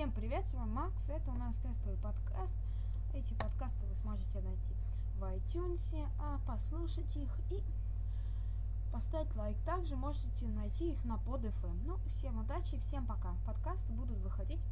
Всем привет, с вами Макс, это у нас тестовый подкаст. Эти подкасты вы сможете найти в iTunes, а послушать их и поставить лайк. Также можете найти их на PodFM. Ну, всем удачи, всем пока. Подкасты будут выходить